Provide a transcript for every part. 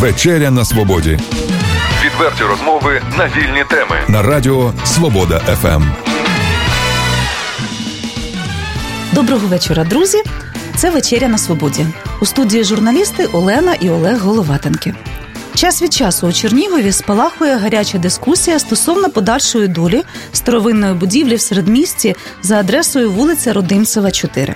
Вечеря на свободі. Відверті розмови на вільні теми на Радіо Свобода ФМ. Доброго вечора, друзі. Це вечеря на свободі. У студії журналісти Олена і Олег Головатенки. Час від часу у Чернігові спалахує гаряча дискусія стосовно подальшої долі старовинної будівлі в середмісті за адресою вулиця Родимцева, 4.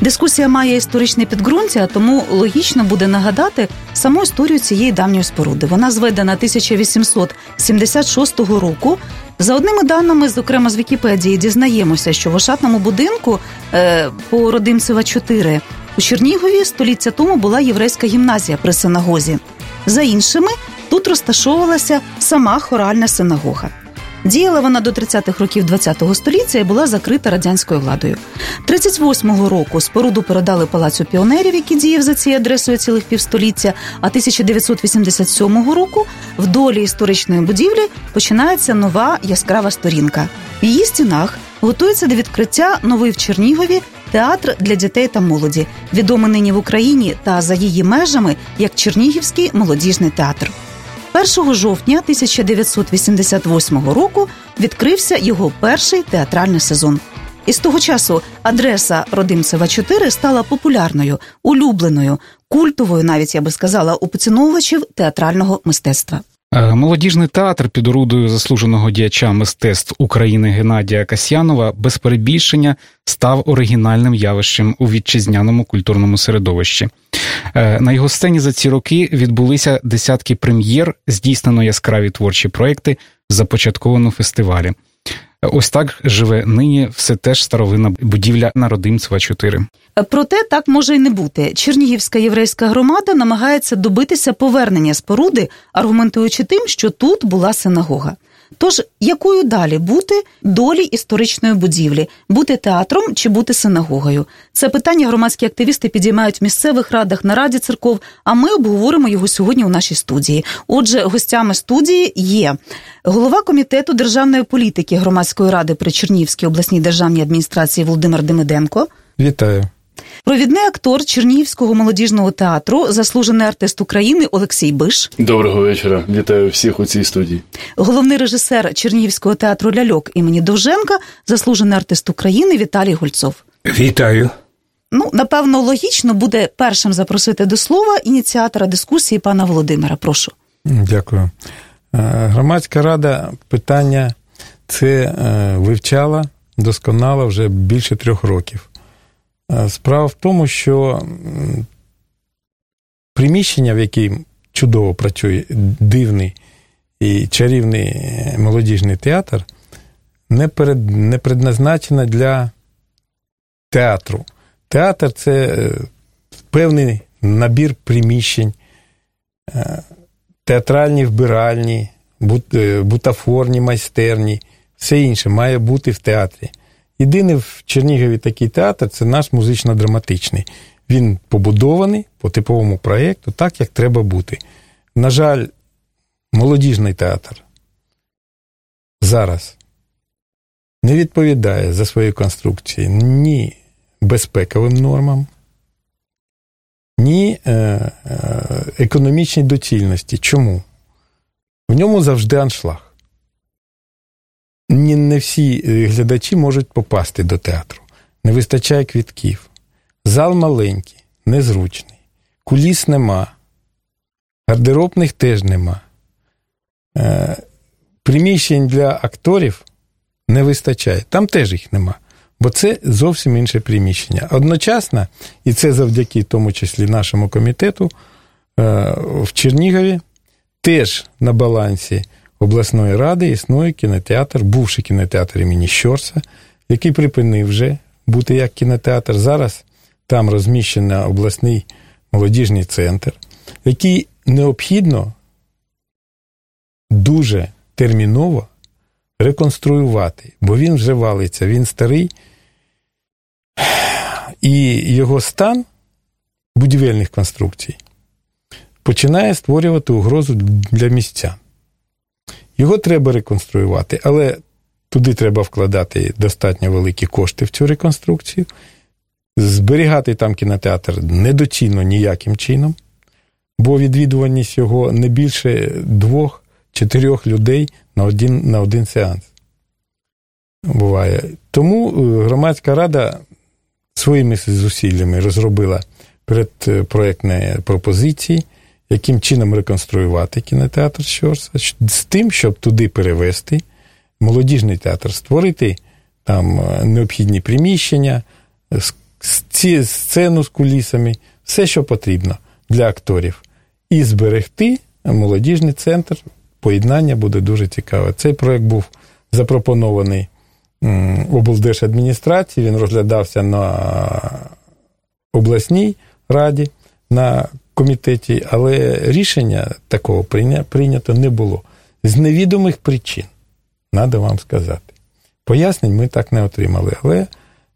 Дискусія має історичне підґрунтя, тому логічно буде нагадати саму історію цієї давньої споруди. Вона зведена 1876 року. За одними даними, зокрема з Вікіпедії, дізнаємося, що в ошатному будинку е, по Родимцева 4 у Чернігові століття тому була єврейська гімназія при синагозі. За іншими, тут розташовувалася сама хоральна синагога. Діяла вона до 30-х років ХХ століття і була закрита радянською владою. 38-го року споруду передали палацю піонерів, який діяв за цією адресою цілих півстоліття. А 1987 року в долі історичної будівлі починається нова яскрава сторінка. В її стінах готується до відкриття новий в Чернігові театр для дітей та молоді, відомий нині в Україні та за її межами як Чернігівський молодіжний театр. 1 жовтня 1988 року відкрився його перший театральний сезон. І з того часу адреса Родимцева 4 стала популярною, улюбленою, культовою, навіть я би сказала, у поціновувачів театрального мистецтва. Е, молодіжний театр під орудою заслуженого діяча мистецтв України Геннадія Касьянова без перебільшення став оригінальним явищем у вітчизняному культурному середовищі. Е, на його сцені за ці роки відбулися десятки прем'єр, здійснено яскраві творчі проекти, започатковано фестивалі. Ось так живе нині все теж старовинна будівля на Родимцева 4. Проте так може й не бути. Чернігівська єврейська громада намагається добитися повернення споруди, аргументуючи тим, що тут була синагога. Тож, якою далі бути долі історичної будівлі, бути театром чи бути синагогою? Це питання громадські активісти підіймають в місцевих радах на раді церков. А ми обговоримо його сьогодні у нашій студії. Отже, гостями студії є голова комітету державної політики громадської ради при Чернігівській обласній державній адміністрації Володимир Демиденко. Вітаю. Провідний актор Чернігівського молодіжного театру, заслужений артист України Олексій Биш. Доброго вечора. Вітаю всіх у цій студії. Головний режисер Чернігівського театру Ляльок імені Довженка, заслужений артист України Віталій Гольцов. Вітаю. Ну, напевно, логічно буде першим запросити до слова ініціатора дискусії пана Володимира. Прошу. Дякую. Е, громадська рада питання це е, вивчала досконало вже більше трьох років. Е, справа в тому, що приміщення, в якій чудово працює дивний і чарівний молодіжний театр, не перед, не предназначено для театру. Театр це е, певний набір приміщень, е, театральні вбиральні, бутафорні майстерні, все інше має бути в театрі. Єдиний в Чернігові такий театр це наш музично-драматичний. Він побудований по типовому проєкту, так, як треба бути. На жаль, молодіжний театр зараз не відповідає за свої конструкції ні безпековим нормам, ні е, е, економічній доцільності. Чому? В ньому завжди аншлаг не всі е, глядачі можуть попасти до театру. Не вистачає квітків. Зал маленький, незручний, куліс нема, гардеробних теж нема. Е, приміщень для акторів не вистачає. Там теж їх нема. Бо це зовсім інше приміщення. Одночасно, і це завдяки в тому числі нашому комітету, е, в Чернігові теж на балансі обласної ради існує кінотеатр, бувший кінотеатр імені Щорса, який припинив вже бути як кінотеатр. Зараз там розміщений обласний молодіжний центр, який необхідно дуже терміново реконструювати, бо він вже валиться, він старий, і його стан будівельних конструкцій починає створювати угрозу для місця. Його треба реконструювати, але туди треба вкладати достатньо великі кошти в цю реконструкцію. Зберігати там кінотеатр недоцільно ніяким чином, бо відвідуваність його не більше двох чи трьох людей на один, на один сеанс. Буває. Тому е, громадська рада своїми зусиллями розробила передпроєктні пропозиції, яким чином реконструювати кінотеатр Щорса, з тим, щоб туди перевести молодіжний театр, створити там е, необхідні приміщення, сцену з кулісами, все, що потрібно для акторів, і зберегти молодіжний центр. Поєднання буде дуже цікаве. Цей проект був запропонований облдержадміністрації, він розглядався на обласній раді, на комітеті, але рішення такого прийнято не було. З невідомих причин, треба вам сказати. Пояснень ми так не отримали, але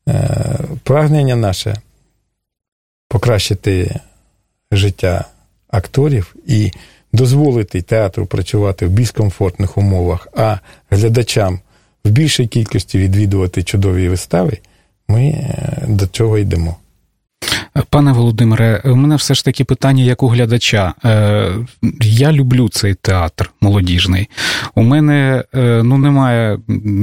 е, прагнення наше покращити життя акторів і дозволити театру працювати в більш комфортних умовах, а глядачам в більшій кількості відвідувати чудові вистави, ми е, до цього йдемо. Пане Володимире, у мене все ж таки питання як у глядача. Е, я люблю цей театр молодіжний. У мене е, ну немає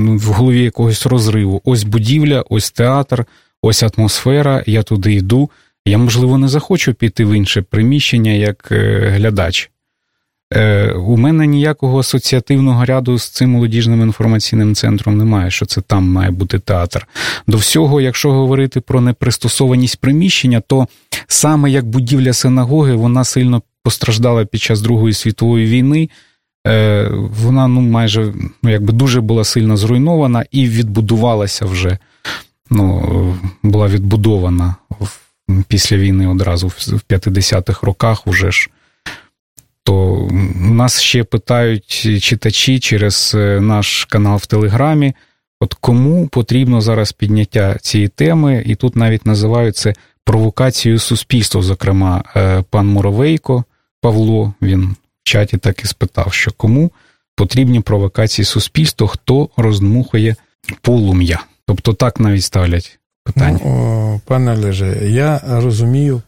в голові якогось розриву. Ось будівля, ось театр, ось атмосфера. Я туди йду. Я, можливо, не захочу піти в інше приміщення як глядач. Е, у мене ніякого асоціативного ряду з цим молодіжним інформаційним центром немає, що це там має бути театр. До всього, якщо говорити про непристосованість приміщення, то саме як будівля синагоги, вона сильно постраждала під час Другої світової війни. Е, вона ну майже ну якби дуже була сильно зруйнована і відбудувалася вже. Ну, була відбудована після війни одразу в 50-х роках уже ж. То нас ще питають читачі через е, наш канал в Телеграмі. От кому потрібно зараз підняття цієї теми, і тут навіть називають це провокацією суспільства. Зокрема, е, пан Муровейко Павло він в чаті так і спитав, що кому потрібні провокації суспільства, хто роздмухує полум'я. Тобто так навіть ставлять питання. Ну, Пане Олеже, я розумію,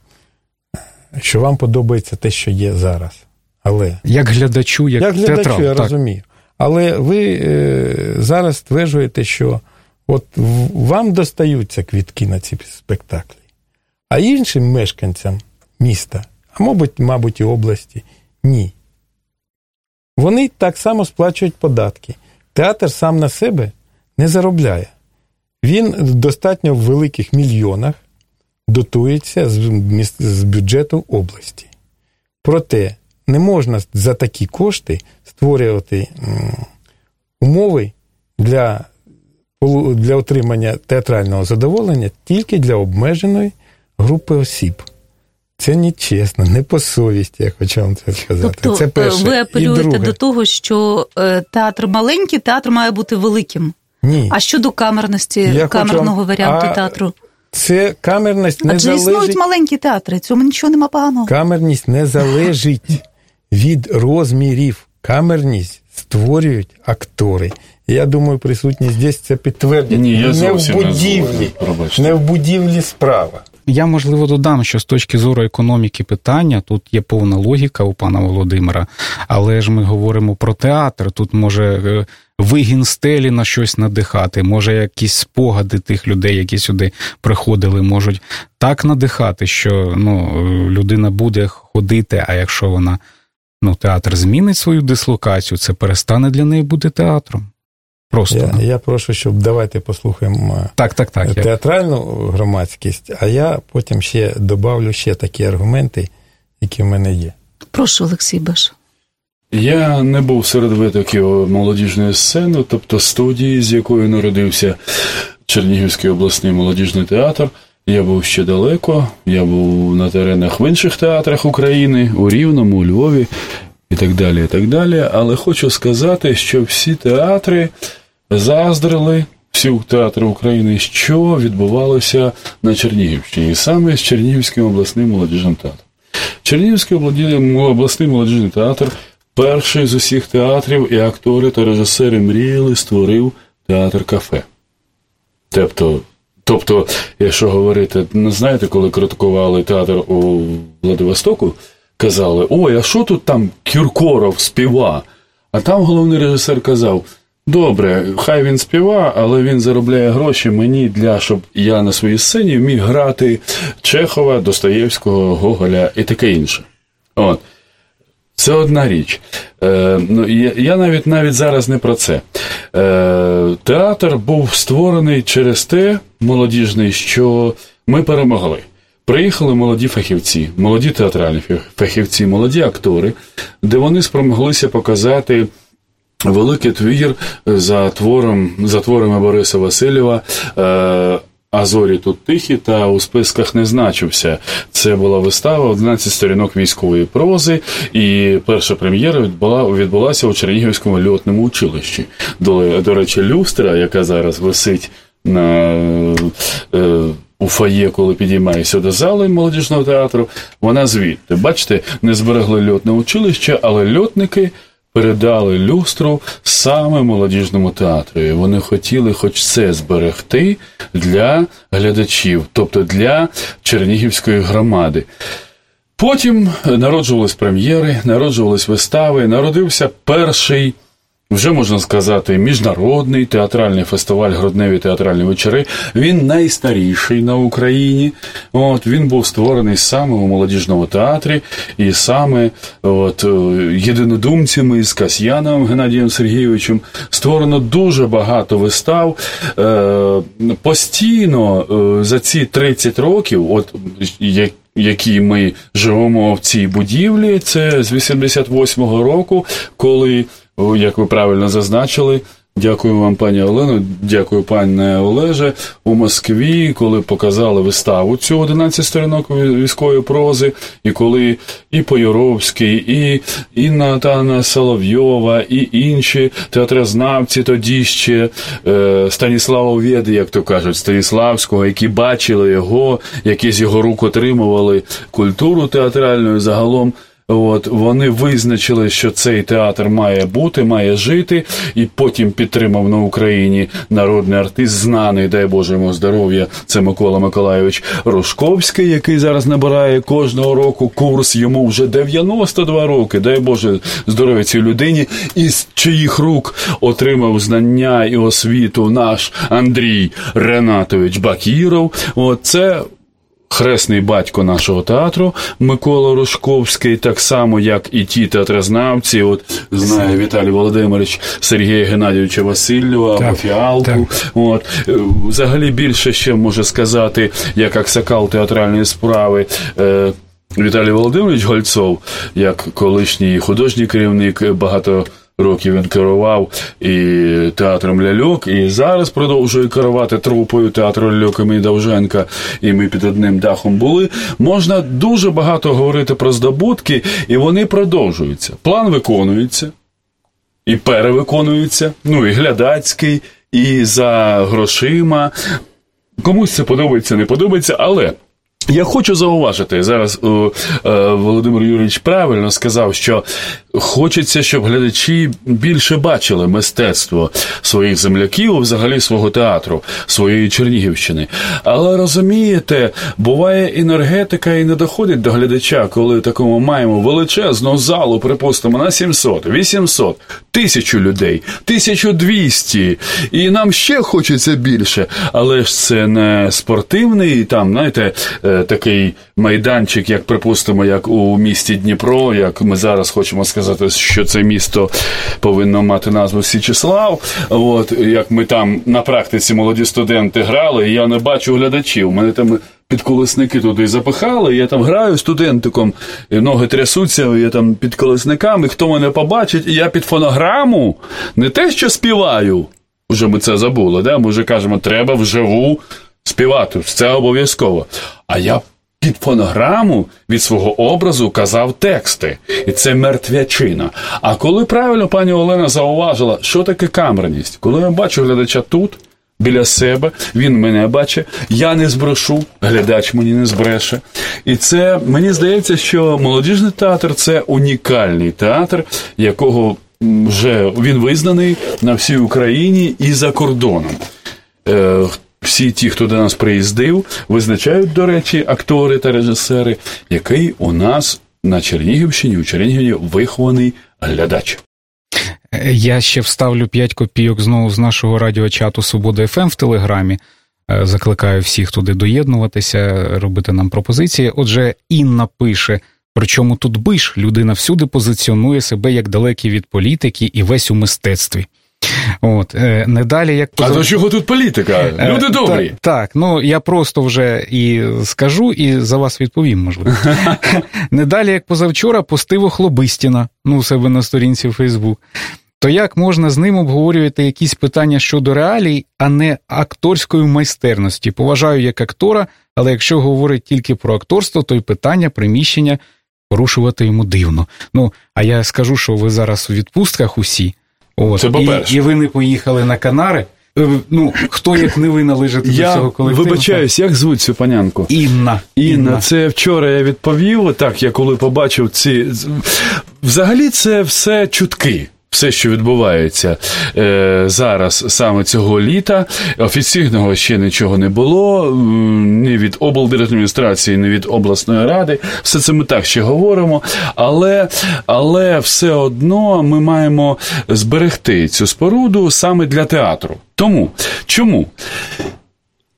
що вам подобається те, що є зараз. Але як глядачу, як, як глядачу, театрал, я так. розумію. Але ви е, зараз стверджуєте, що от вам достаються квітки на ці спектаклі, а іншим мешканцям міста, а мабуть, мабуть, і області, ні. Вони так само сплачують податки. Театр сам на себе не заробляє. Він достатньо в великих мільйонах дотується з бюджету області. Проте не можна за такі кошти створювати умови для для отримання театрального задоволення тільки для обмеженої групи осіб. Це не чесно, не по совісті, я хочу вам це сказати. Тобто це перше. ви апелюєте до того, що е, театр маленький, театр має бути великим. Ні. А щодо камерності, я камерного вам... варіанту а... театру? Це камерність не Адже залежить... існують маленькі театри, цьому нічого нема поганого. Камерність не залежить від розмірів. Камерність створюють актори. Я думаю, присутність здесь це підтвердять. Ні, я не в будівлі, не, не в будівлі справа. Я можливо додам, що з точки зору економіки питання тут є повна логіка у пана Володимира, але ж ми говоримо про театр. Тут може е, вигін стелі на щось надихати, може якісь спогади тих людей, які сюди приходили, можуть так надихати, що ну, людина буде ходити, а якщо вона ну, театр змінить свою дислокацію, це перестане для неї бути театром. Просто я я прошу, щоб давайте послухаємо е, так, так, так, театральну громадськість, а я потім ще добавлю ще такі аргументи, які в мене є. Прошу, Олексій Беш. Я не був серед витоків молодіжної сцени, тобто студії, з якою народився Чернігівський обласний молодіжний театр. Я був ще далеко, я був на теренах в інших театрах України, у Рівному, у Львові і так далі. і так далі. Але хочу сказати, що всі театри заздрили, всі театри України, що відбувалося на Чернігівщині, саме з Чернігівським обласним молодіжним театром. Чернігівський обласний молодіжний театр перший з усіх театрів і актори та режисери мріяли, створив театр кафе. Тобто, тобто, якщо говорити, ну знаєте, коли критикували театр у Владивостоку, казали: Ой, а що тут там Кіркоров співа? А там головний режисер казав: Добре, хай він співа, але він заробляє гроші мені для щоб я на своїй сцені міг грати Чехова, Достоєвського, Гоголя і таке інше. От. Це одна річ. Е, ну, Я навіть навіть зараз не про це. Е, Театр був створений через те, молодіжний, що ми перемогли. Приїхали молоді фахівці, молоді театральні фахівці, молоді актори, де вони спромоглися показати. Великий твір за твором за творами Бориса Васильєва е, а зорі тут тихі та у списках не значився. Це була вистава 11 сторінок військової прози, і перша прем'єра відбула, відбулася у Чернігівському льотному училищі. До, до речі, люстра, яка зараз висить на. Е, у фає, коли підіймаєшся до зали молодіжного театру, вона звідти. Бачите, не зберегли льотне училище, але льотники передали люстру саме молодіжному театру. І Вони хотіли хоч це зберегти для глядачів, тобто для Чернігівської громади. Потім народжувались прем'єри, народжувались вистави, народився перший вже можна сказати, міжнародний театральний фестиваль Грудневі театральні вечори. Він найстаріший на Україні. От Він був створений саме у молодіжному театрі, і саме от, е, єдинодумцями з Касьяновим Геннадієм Сергійовичем створено дуже багато вистав. Е, Постійно е, за ці 30 років, от як які ми живемо в цій будівлі, це з 88-го року, коли як ви правильно зазначили. Дякую вам, пані Олено, дякую, пане Олеже. У Москві, коли показали виставу цю 11 сторінок військової прози, і коли і Поюровський, і Інна Тана Соловйова, і інші театрознавці тоді ще е, Станіслава Веди, як то кажуть, Станіславського, які бачили його, які з його рук отримували культуру театральну загалом. От вони визначили, що цей театр має бути, має жити, і потім підтримав на Україні народний артист, знаний, дай Боже йому здоров'я. Це Микола Миколайович Рожковський, який зараз набирає кожного року курс. Йому вже 92 роки. Дай Боже здоров'я цій людині, із чиїх рук отримав знання і освіту наш Андрій Ренатович Бакіров. От це хресний батько нашого театру Микола Рожковський, так само, як і ті театрознавці, от знає Віталій Володимирович Сергія Геннадійовича Васильєва або Фіалку. От взагалі більше ще може сказати, як аксакал театральної справи. Е, Віталій Володимирович Гольцов, як колишній художній керівник багато років він керував і театром ляльок, і зараз продовжує керувати трупою театру ляльок імені Довженка, і ми під одним дахом були. Можна дуже багато говорити про здобутки, і вони продовжуються. План виконується і перевиконується, ну і глядацький, і за грошима. Комусь це подобається, не подобається, але. Я хочу зауважити зараз. Е, Володимир Юрійович правильно сказав, що хочеться, щоб глядачі більше бачили мистецтво своїх земляків, взагалі свого театру, своєї Чернігівщини. Але розумієте, буває енергетика і не доходить до глядача, коли такому маємо величезну залу, припустимо, на 700, 800, тисячу людей, 1200, і нам ще хочеться більше. Але ж це не спортивний там, знаєте. Такий майданчик, як припустимо, як у місті Дніпро, як ми зараз хочемо сказати, що це місто повинно мати назву Січеслав. От як ми там на практиці молоді студенти грали, я не бачу глядачів. Мене там. Підколесники туди запихали, я там граю студентиком, і ноги трясуться, я там під колесниками, хто мене побачить, і я під фонограму не те, що співаю. Уже ми це забули, да? ми вже кажемо, треба вживу співати, це обов'язково. А я під фонограму від свого образу казав тексти, і це мертвячина. А коли правильно пані Олена зауважила, що таке камерність, коли я бачу глядача тут. Біля себе він мене бачить, я не збрешу, глядач мені не збреше. І це мені здається, що молодіжний театр це унікальний театр, якого вже він визнаний на всій Україні і за кордоном. Е, всі ті, хто до нас приїздив, визначають, до речі, актори та режисери, який у нас на Чернігівщині, у Чернігові вихований глядач. Я ще вставлю 5 копійок знову з нашого радіочату Свобода ФМ в Телеграмі. Е, закликаю всіх туди доєднуватися, робити нам пропозиції. Отже, Інна пише: причому тут биш, людина всюди позиціонує себе як далекий від політики і весь у мистецтві. От, е, не далі, як. А до чого тут політика? Е, Люди добрі. Так, так, ну я просто вже і скажу, і за вас відповім, можливо. Не далі, як позавчора, постиво Хлобистіна, ну, у себе на сторінці в Фейсбук. То як можна з ним обговорювати якісь питання щодо реалій, а не акторської майстерності? Поважаю як актора, але якщо говорить тільки про акторство, то й питання приміщення порушувати йому дивно. Ну, а я скажу, що ви зараз у відпустках усі. От, Це і, і ви не поїхали на Канари. Е, ну, хто як не ви належите я до цього колективу? Вибачаюсь, як звуть цю панянку? Інна. Інна. Інна. Це вчора я відповів. Так, я коли побачив ці. Взагалі, це все чутки все, що відбувається е, зараз, саме цього літа, офіційного ще нічого не було, ні від облдержадміністрації, ні від обласної ради. Все це ми так ще говоримо, але, але все одно ми маємо зберегти цю споруду саме для театру. Тому чому?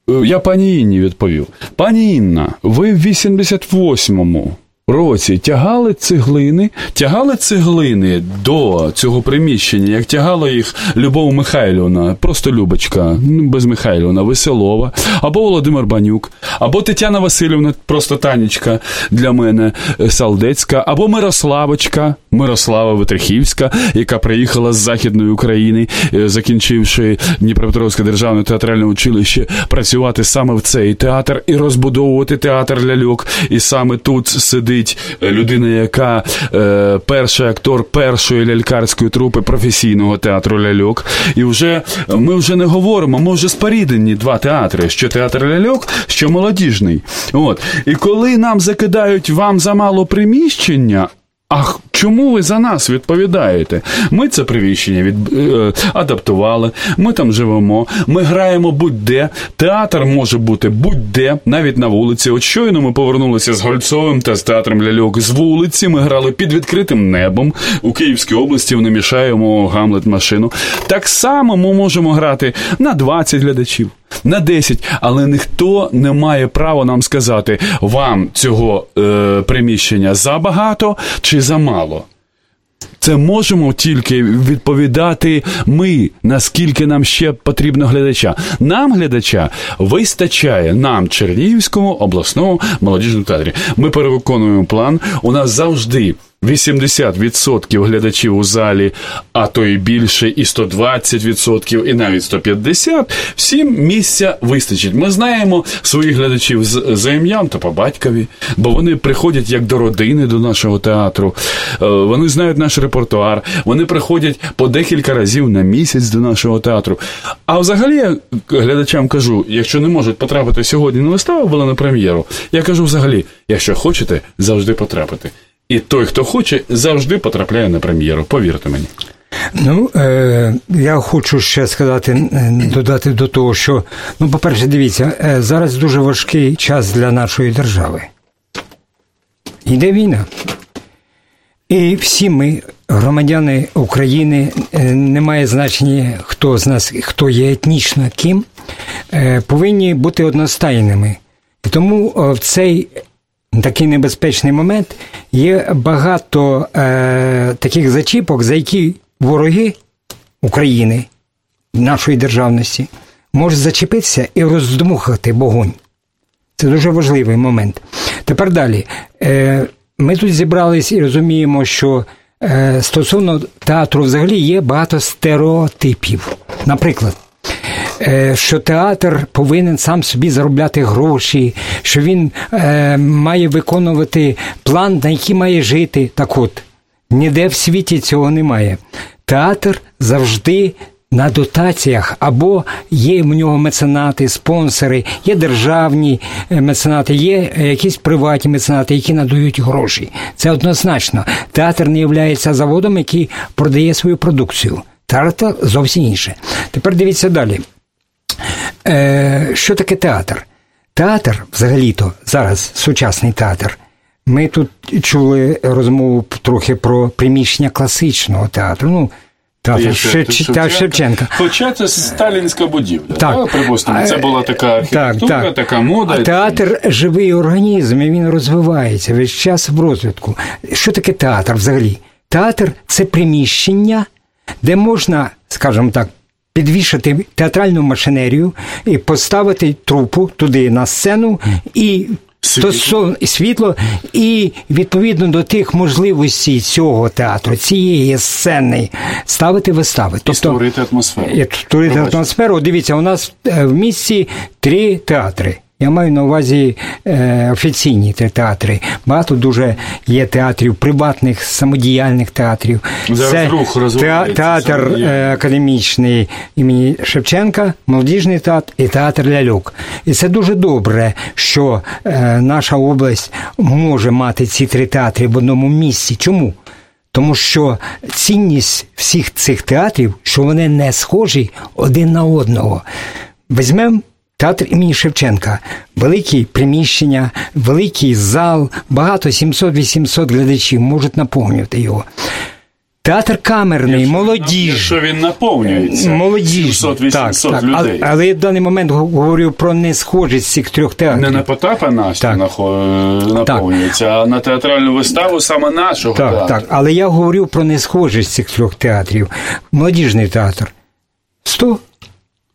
Е, я пані Інні відповів. Пані Інна, ви в 88-му році тягали цеглини, тягали цеглини до цього приміщення, як тягала їх Любов Михайлівна, просто Любочка, ну, без Михайлівна, Веселова, або Володимир Банюк, або Тетяна Васильівна, просто Танечка для мене е, Салдецька, або Мирославочка, Мирослава Витрихівська, яка приїхала з Західної України, е, закінчивши Дніпропетровське державне театральне училище, працювати саме в цей театр і розбудовувати театр ляльок. І саме тут сидить сидить е, людина, яка е, перший актор першої лялькарської трупи професійного театру ляльок. І вже ми вже не говоримо, ми вже споріднені два театри: що театр ляльок, що молодіжний. От і коли нам закидають вам замало приміщення. Ах, чому ви за нас відповідаєте? Ми це приміщення від е, адаптували, ми там живемо, ми граємо будь-де. Театр може бути будь-де, навіть на вулиці. От щойно ми повернулися з Гольцовим та з театром ляльок з вулиці. Ми грали під відкритим небом у Київській області. Вони мішаємо Гамлет машину. Так само ми можемо грати на 20 глядачів на 10, але ніхто не має права нам сказати, вам цього е, приміщення забагато чи замало. Це можемо тільки відповідати ми, наскільки нам ще потрібно глядача. Нам глядача вистачає нам Чернігівському обласному молодіжному театрі. Ми перевиконуємо план. У нас завжди 80% глядачів у залі, а то і більше, і 120%, і навіть 150%, всім місця вистачить. Ми знаємо своїх глядачів за ім'ям та по батькові, бо вони приходять як до родини до нашого театру. Е, вони знають наш репертуар, вони приходять по декілька разів на місяць до нашого театру. А взагалі я глядачам кажу, якщо не можуть потрапити сьогодні на виставу, була на прем'єру, я кажу взагалі, якщо хочете, завжди потрапити. І той, хто хоче, завжди потрапляє на прем'єру. Повірте мені. Ну, е, я хочу ще сказати, е, додати до того, що, ну, по-перше, дивіться, е, зараз дуже важкий час для нашої держави. Йде війна. І всі ми, громадяни України, е, немає значення, хто з нас, хто є етнічно ким, повинні бути одностайними. І тому в цей такий небезпечний момент. Є багато е, таких зачіпок, за які вороги України, нашої державності, можуть зачепитися і роздмухати вогонь. Це дуже важливий момент. Тепер далі. Е, Ми тут зібрались і розуміємо, що е, стосовно театру взагалі є багато стереотипів. Наприклад, що театр повинен сам собі заробляти гроші, що він е, має виконувати план, на який має жити. Так от, ніде в світі цього немає. Театр завжди. На дотаціях або є в нього меценати, спонсори, є державні е, меценати, є якісь приватні меценати, які надають гроші. Це однозначно. Театр не є заводом, який продає свою продукцію. Театр зовсім інше. Тепер дивіться далі. Е, Що таке театр? Театр, взагалі-то, зараз сучасний театр, Ми тут чули розмову трохи про приміщення класичного театру. Ну, Театр Шевченка. Шевченка. Хоча це сталінська будівля. Так. Припустимо, це була така архітектура, так, так. така мода. А театр живий організм, і він розвивається весь час в розвитку. Що таке театр взагалі? Театр це приміщення, де можна, скажімо так, підвішати театральну машинерію і поставити трупу туди на сцену і Світло. світло і відповідно до тих можливостей цього театру, цієї сцени ставити вистави. Тобто, і створити атмосферу. І створити атмосферу. Дивіться, у нас е, в місті три театри. Я маю на увазі е, офіційні театри. Багато дуже є театрів, приватних, самодіяльних театрів. Зараз Це рух те, театр е, академічний імені Шевченка, молодіжний театр і театр ляльок. І це дуже добре, що е, наша область може мати ці три театри в одному місці. Чому? Тому що цінність всіх цих театрів, що вони не схожі один на одного. Візьмемо Театр імені Шевченка, великі приміщення, великий зал, багато 700-800 глядачів можуть наповнювати його. Театр камерний, якщо молодіж. Якщо він наповнюється, молодіж. 700-800 так, людей. Але, але я в даний момент говорю про несхожість цих трьох театрів. Не на Потапа Настя наповнюється, так. а на театральну виставу саме нашого так, театру. Так, але я говорю про несхожість цих трьох театрів. Молодіжний театр. 100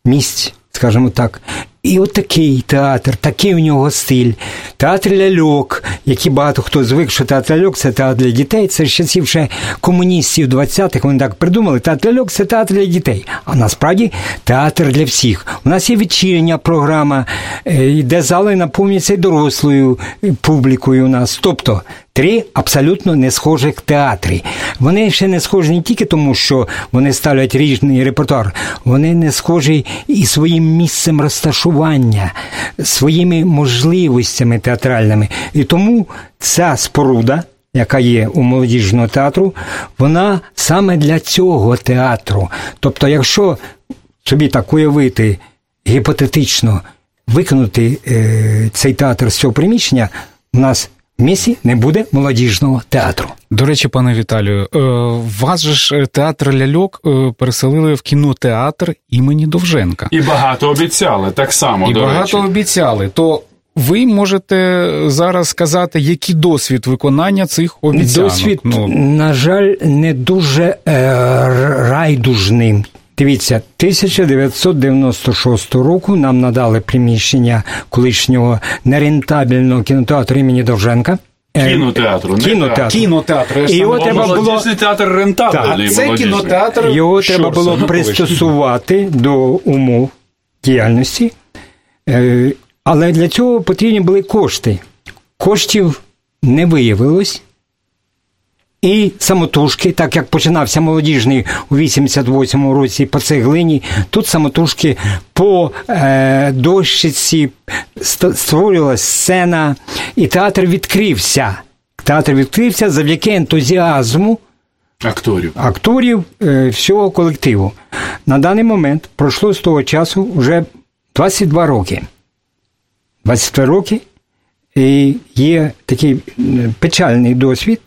місць, скажімо так. І от такий театр, такий у нього стиль. Театр ляльок, який багато хто звик, що театр ляльок це театр для дітей. Це з часів ще комуністів 20-х, вони так придумали. Театр ляльок це театр для дітей. А насправді театр для всіх. У нас є вечірня програма, е, де зали наповнюються дорослою публікою у нас. Тобто Три абсолютно не схожих театри. Вони ще не схожі не тільки тому, що вони ставлять різний репертуар, вони не схожі і своїм місцем розташування, своїми можливостями театральними. І тому ця споруда. Яка є у молодіжного театру, вона саме для цього театру. Тобто, якщо собі так уявити гіпотетично виконати е, цей театр з цього приміщення, у нас місті не буде молодіжного театру. До речі, пане Віталію, е, вас же ж е, театр ляльок е, переселили в кінотеатр імені Довженка. І багато обіцяли так само. І до багато речі. обіцяли. То ви можете зараз сказати, який досвід виконання цих обіцянок? Досвід, ну... на жаль, не дуже е, райдужним. Дивіться, 1996 року нам надали приміщення колишнього нерентабельного кінотеатру імені Довженка. Е, кінотеатру, кінотеатр. кінотеатр. І його треба було театр рентабельний. Це кінотеатр. Його треба було пристосувати до умов діяльності, е, але для цього потрібні були кошти. Коштів не виявилось. І самотужки, так як починався молодіжний у 88-му році по цеглині, тут самотужки по е, дощиці створювалася сцена, і театр відкрився. Театр відкрився завдяки ентузіазму акторів акторів е, всього колективу. На даний момент пройшло з того часу вже 22 роки. 22 роки, і є такий печальний досвід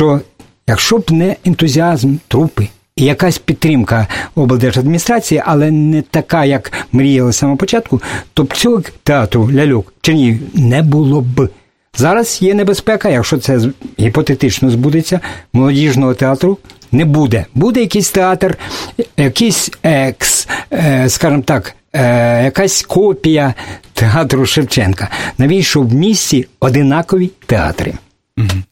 що якщо б не ентузіазм трупи і якась підтримка облдержадміністрації, але не така, як мріяли з початку, то б цього театру ляльок Чернігів не було б. Зараз є небезпека, якщо це гіпотетично збудеться, молодіжного театру не буде. Буде якийсь театр, якийсь екс, е, скажімо так, е, якась копія театру Шевченка. Навіщо в місті одинакові театри?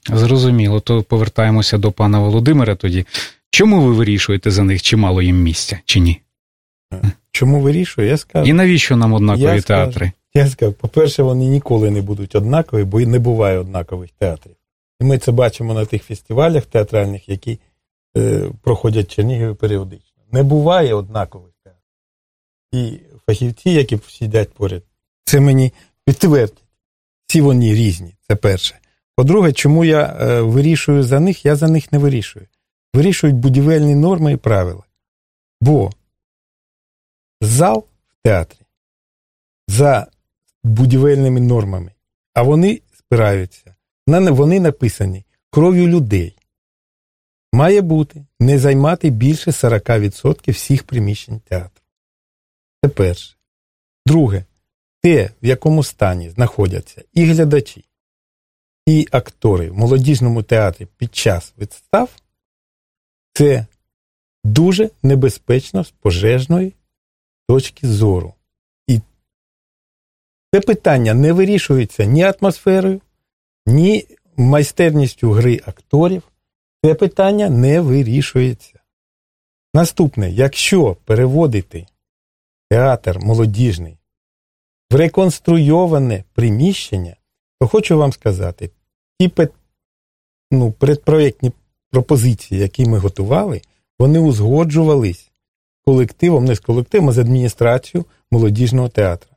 Зрозуміло, то повертаємося до пана Володимира тоді. Чому ви вирішуєте за них, чи мало їм місця, чи ні? Чому вирішую? Я скажу. І навіщо нам однакові я театри? Скажу, я скажу, по-перше, вони ніколи не будуть однакові, бо і не буває однакових театрів. І ми це бачимо на тих фестивалях театральних, які е, проходять Чернігові періодично. Не буває однакових театрів. І фахівці, які сидять поряд, це мені підтвердять. Всі вони різні, це перше. По-друге, чому я е, вирішую за них, я за них не вирішую. Вирішують будівельні норми і правила. Бо зал в театрі за будівельними нормами, а вони спираються вони написані кров'ю людей. Має бути не займати більше 40% всіх приміщень театру. Це перше. Друге, те, в якому стані знаходяться і глядачі, і актори в молодіжному театрі під час відстав, це дуже небезпечно з пожежної точки зору. І це питання не вирішується ні атмосферою, ні майстерністю гри акторів. Це питання не вирішується. Наступне, якщо переводити театр молодіжний в реконструйоване приміщення, то хочу вам сказати, ті ну, предпроєктні пропозиції, які ми готували, вони узгоджувались колективом, не з колективом, а з адміністрацією молодіжного театру.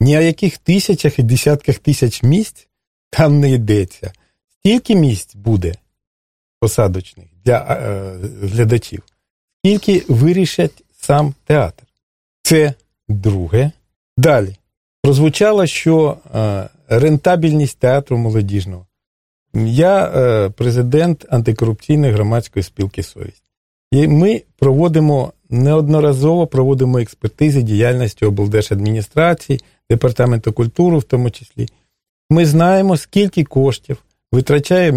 Ні о яких тисячах і десятках тисяч місць там не йдеться. Стільки місць буде посадочних для е, глядачів, скільки вирішать сам театр. Це друге. Далі. Прозвучало, що е, рентабельність театру молодіжного. Я е, президент антикорупційної громадської спілки Совість. І ми проводимо неодноразово проводимо експертизи діяльності облдержадміністрації, департаменту культури, в тому числі. Ми знаємо, скільки коштів витрачає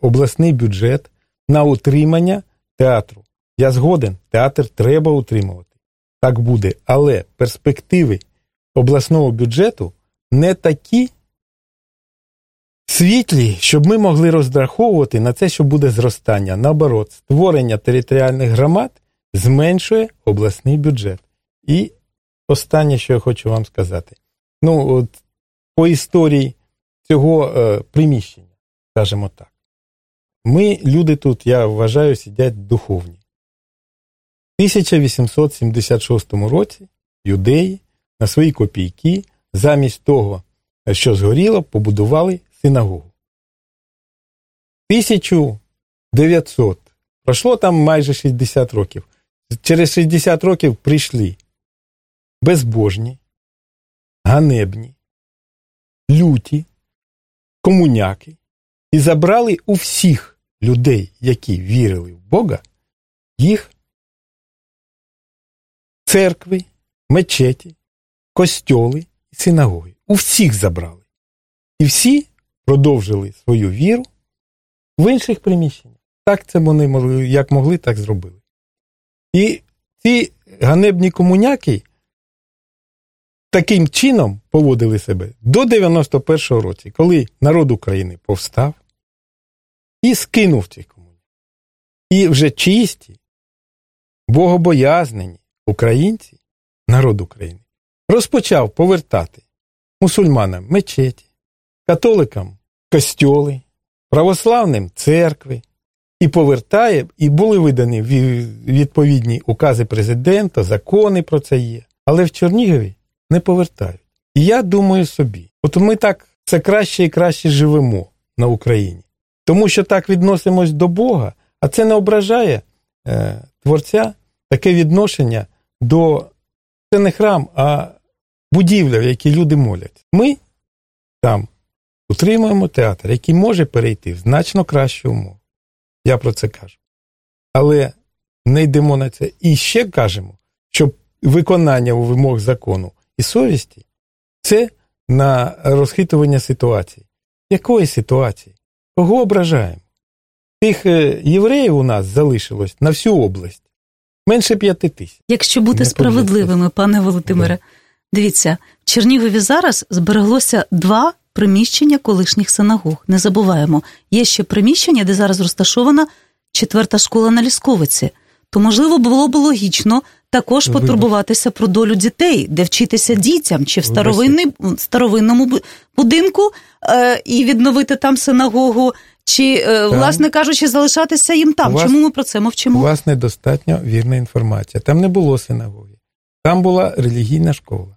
обласний бюджет на утримання театру. Я згоден, театр треба утримувати. Так буде. Але перспективи обласного бюджету не такі світлі, щоб ми могли розраховувати на це, що буде зростання. Наоборот, створення територіальних громад зменшує обласний бюджет. І останнє, що я хочу вам сказати. Ну, от по історії цього е, приміщення скажімо так. Ми, люди тут, я вважаю, сидять духовні. В 1876 році юдеї на свої копійки, замість того, що згоріло, побудували синагогу. 1900 пройшло там майже 60 років. Через 60 років прийшли безбожні, ганебні, люті, комуняки, і забрали у всіх людей, які вірили в Бога, їх церкви, мечеті, костьоли і синагоги. У всіх забрали. І всі продовжили свою віру в інших приміщеннях. Так це вони могли, як могли, так зробили. І ці ганебні комуняки таким чином поводили себе до 91-го року, коли народ України повстав, і скинув цих комунів. І вже чисті, богобоязнені українці, народ України, розпочав повертати мусульманам мечеті, католикам костьоли, православним церкви, і повертає, і були видані відповідні укази президента, закони про це є. Але в Чернігові не повертають. І я думаю собі, от ми так все краще і краще живемо на Україні тому що так відносимось до Бога, а це не ображає е, Творця таке відношення до це не храм, а будівля, в якій люди моляться. Ми там утримуємо театр, який може перейти в значно кращу умову. Я про це кажу. Але не йдемо на це. І ще кажемо, що виконання у вимог закону і совісті це на розхитування ситуації. Якої ситуації? Кого ображаємо? Тих е, євреїв у нас залишилось на всю область менше п'яти тисяч. Якщо бути Не справедливими, пане Володимире, да. дивіться, в Чернігові зараз збереглося два приміщення колишніх синагог. Не забуваємо, є ще приміщення, де зараз розташована четверта школа на Лісковиці. То, можливо, було б логічно також потурбуватися про долю дітей, де вчитися дітям, чи в старовинний, старовинному будинку е, і відновити там синагогу, чи, е, власне кажучи, залишатися їм там. Вас, Чому ми про це мовчимо? У вас недостатньо вірна інформація. Там не було синагоги, там була релігійна школа.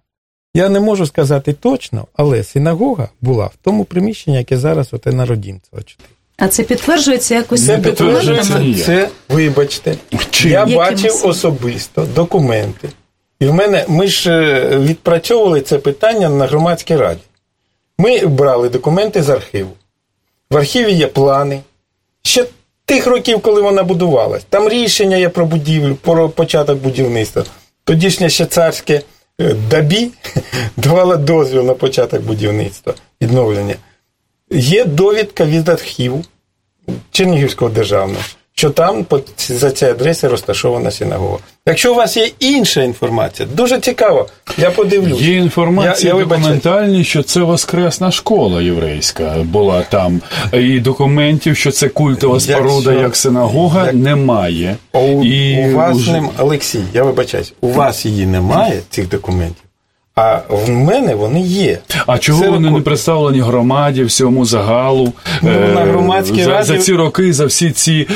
Я не можу сказати точно, але синагога була в тому приміщенні, яке зараз оте на Родінцева 4. А це підтверджується якось це підтверджується. Це, вибачте, Чи? я Якимось? бачив особисто документи. І в мене ми ж е, відпрацьовували це питання на громадській раді. Ми брали документи з архіву. В архіві є плани. Ще тих років, коли вона будувалась. Там рішення є про будівлю, про початок будівництва. Тодішнє ще царське дабі давала дозвіл на початок будівництва, відновлення. Є довідка від архіву Чернігівського державного що там за цією адресою розташована синагога. Якщо у вас є інша інформація, дуже цікаво. Я подивлюсь. Є інформація я, я документальні, що це воскресна школа єврейська була там. І документів, що це культова споруда, як, як синагога, як... немає. У, І у вас уже... ним, Олексій, я вибачаюсь, у вас її немає, цих документів. А в мене вони є. А чого Це вони не представлені громаді, всьому загалу? Ну, на е, громадській за, раді... за ці роки, за всі ці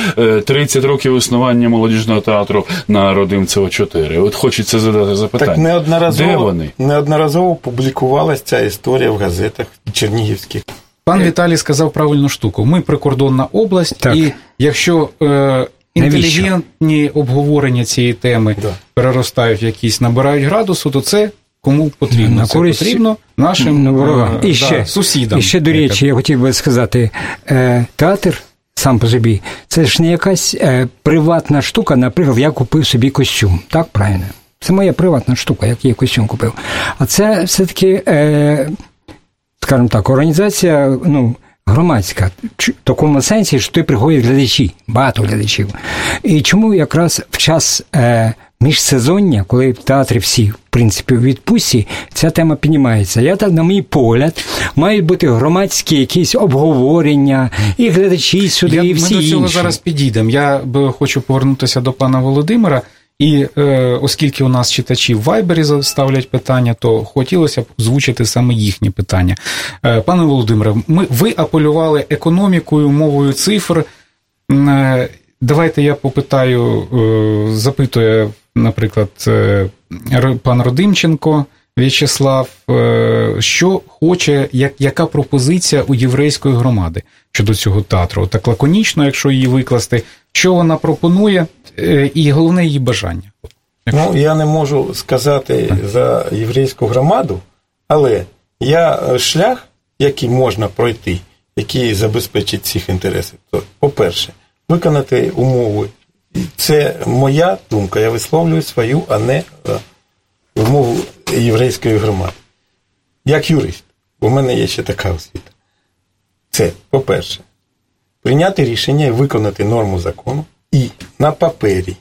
30 е, років існування молодіжного театру на Родимцево 4. От хочеться задати запитання. Так неодноразово, Де вони? неодноразово публікувалася ця історія в газетах чернігівських. Пан Віталій сказав правильну штуку. Ми прикордонна область, так. і якщо е, інтелігентні обговорення цієї теми да. переростають в якісь, набирають градусу, то це кому потрібно. На користь... Це потрібно нашим ну, ворогам. І ще, да, сусідам. І ще, до речі, я хотів би сказати, е, театр сам по собі, це ж не якась е, приватна штука, наприклад, я купив собі костюм. Так, правильно? Це моя приватна штука, як я костюм купив. А це все-таки, е, скажімо так, організація, ну. Громадська, в такому сенсі, що ти приходять глядачі, багато глядачів. І чому якраз в час е, міжсезоння, коли в театрі всі, в принципі, в відпустці, ця тема піднімається. Я так, на мій погляд, мають бути громадські якісь обговорення, і глядачі сюди, Я, і всі Ми до цього інші. зараз підійдемо. Я хочу повернутися до пана Володимира. І е, оскільки у нас читачі в Вайбері ставлять питання, то хотілося б озвучити саме їхні питання. Е, пане Володимире, ми ви апелювали економікою, мовою цифр. Е, давайте я попитаю, е, запитує наприклад, е, пан Родимченко В'ячеслав, е, що хоче, як, яка пропозиція у єврейської громади щодо цього театру? Так лаконічно, якщо її викласти, що вона пропонує, е, і головне її бажання. Ну, я не можу сказати за єврейську громаду, але я шлях, який можна пройти, який забезпечить цих інтересів, то, по-перше, виконати умови це моя думка, я висловлюю свою, а не е, вимогу єврейської громади. Як юрист, у мене є ще така освіта. Це, по-перше, прийняти рішення і виконати норму закону і на папері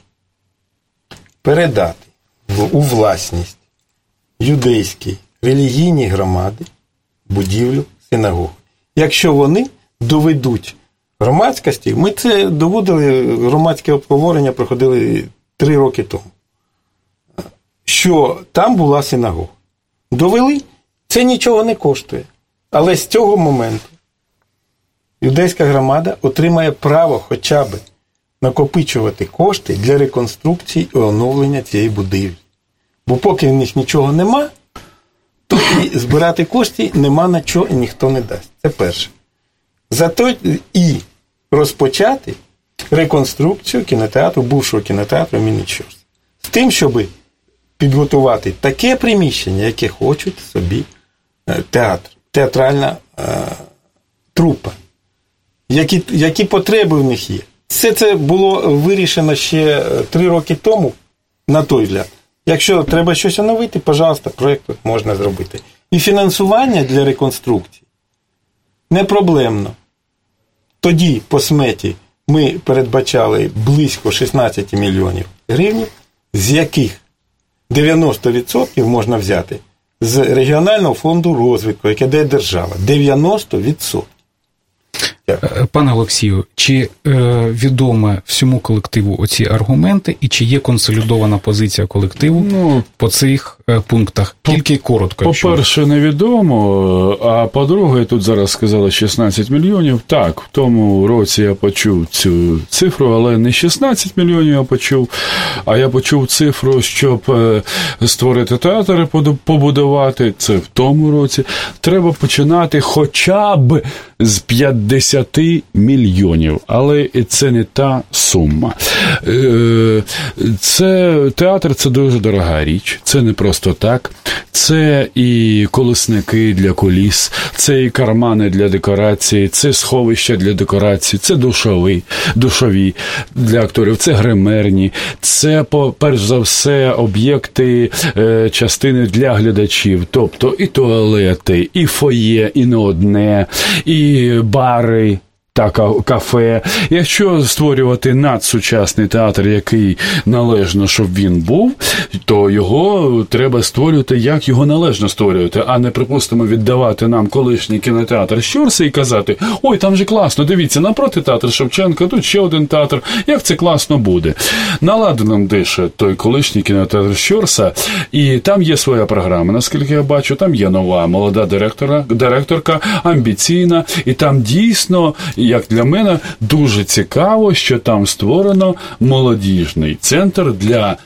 передати у власність юдейській релігійній громади будівлю синагоги. Якщо вони доведуть громадськості. Ми це доводили, громадське обговорення проходили три роки тому. Що там була синагога. Довели, це нічого не коштує. Але з цього моменту юдейська громада отримає право хоча б накопичувати кошти для реконструкції і оновлення цієї будівлі. Бо поки в них нічого нема, то і збирати кошти нема на що і ніхто не дасть. Це перше. Зато і розпочати реконструкцію кінотеатру, бувшого кінотеатру Мінічорс. З тим, щоб підготувати таке приміщення, яке хочуть собі е, театр, театральна е, трупа, які які потреби в них є. Все це було вирішено ще е, три роки тому, на той взгляд. Якщо треба щось оновити, пожалуйста, проєкт можна зробити. І фінансування для реконструкції не проблемно. Тоді по сметі ми передбачали близько 16 мільйонів гривень, з яких 90% можна взяти з регіонального фонду розвитку, яке дає держава. 90%. Е, пане Олексію, чи е, відоме всьому колективу оці аргументи, і чи є консолідована позиція колективу ну, по цих пунктах? Тільки коротко. По-перше, невідомо. А по-друге, тут зараз сказали 16 мільйонів. Так, в тому році я почув цю цифру, але не 16 мільйонів я почув, а я почув цифру, щоб е, створити театр, побудувати. Це в тому році. Треба починати хоча б з 50 мільйонів, але це не та сума. Е, це театр це дуже дорога річ, це не просто просто так. Це і колесники для коліс, це і кармани для декорації, це сховища для декорації, це душові, душові для акторів, це гримерні, це перш за все об'єкти е, частини для глядачів, тобто і туалети, і фоє, і не одне, і бари та кафе. Якщо створювати надсучасний театр, який належно, щоб він був, то його треба створювати, як його належно створювати, а не припустимо віддавати нам колишній кінотеатр Щорса і казати: ой, там же класно, дивіться, напроти театр Шевченка, тут ще один театр. Як це класно буде? Наладаном дише той колишній кінотеатр Щорса, і там є своя програма. Наскільки я бачу, там є нова молода директора, директорка, амбіційна, і там дійсно як для мене дуже цікаво, що там створено молодіжний центр для.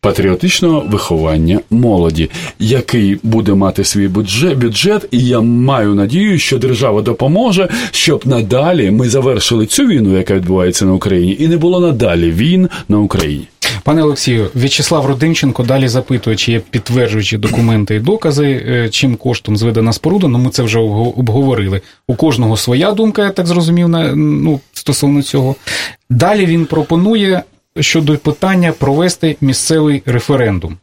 Патріотичного виховання молоді, який буде мати свій бюджет, бюджет, і я маю надію, що держава допоможе, щоб надалі ми завершили цю війну, яка відбувається на Україні, і не було надалі війн на Україні. Пане Олексію, В'ячеслав Родимченко далі запитує, чи є підтверджуючі документи і докази, е, чим коштом зведена споруда. Ну ми це вже обговорили. У кожного своя думка, я так зрозумів, ну, стосовно цього. Далі він пропонує щодо питання провести місцевий референдум.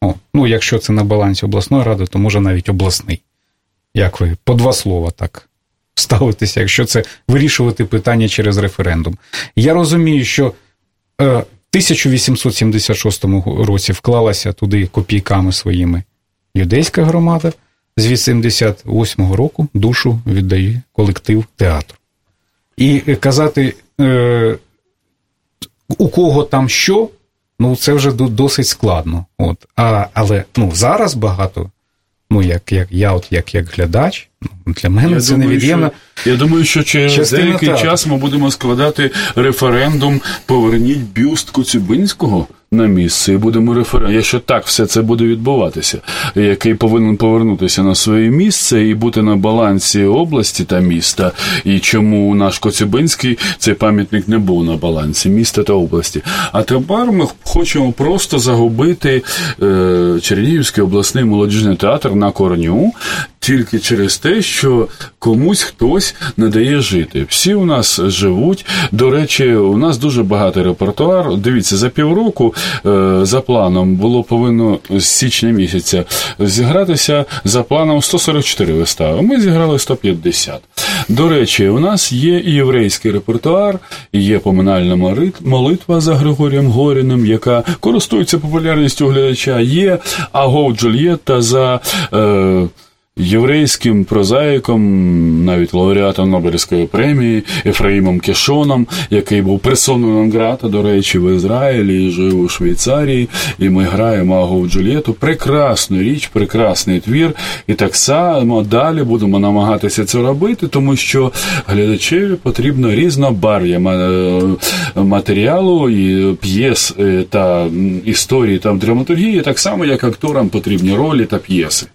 О, Ну, якщо це на балансі обласної ради, то може навіть обласний. Як ви по два слова так ставитеся, якщо це вирішувати питання через референдум. Я розумію, що. Е, 1876 році вклалася туди копійками своїми юдейська громада, з 88-го року душу віддає колектив театру. І казати, е, у кого там що, ну це вже досить складно. От. А, Але ну, зараз багато ну, як як я, от як як глядач, ну, для мене я це невід'ємна. Я думаю, що через деякий час ми будемо складати референдум Поверніть бюст Коцюбинського на місце і будемо референдум. Якщо так все це буде відбуватися, який повинен повернутися на своє місце і бути на балансі області та міста, і чому наш Коцюбинський цей пам'ятник не був на балансі міста та області. А тепер ми хочемо просто загубити е, Чернігівський обласний молодіжний театр на корню тільки через те, що комусь хтось не дає жити. Всі у нас живуть. До речі, у нас дуже багатий репертуар. Дивіться, за півроку за планом було повинно з січня місяця зігратися за планом 144 вистави. Ми зіграли 150. До речі, у нас є і єврейський репертуар, є поминальна молитва за Григорієм Горіним, яка користується популярністю глядача. Є Агов Джульєтта за. Е, єврейським прозаїком, навіть лауреатом Нобелівської премії Ефраїмом Кешоном, який був персоною Грата, до речі, в Ізраїлі і жив у Швейцарії, і ми граємо Агов Джульєту. Прекрасну річ, прекрасний твір. І так само далі будемо намагатися це робити, тому що глядачеві потрібно різнобар'я матеріалу і п'єс е, та історії та драматургії, так само як акторам потрібні ролі та п'єси.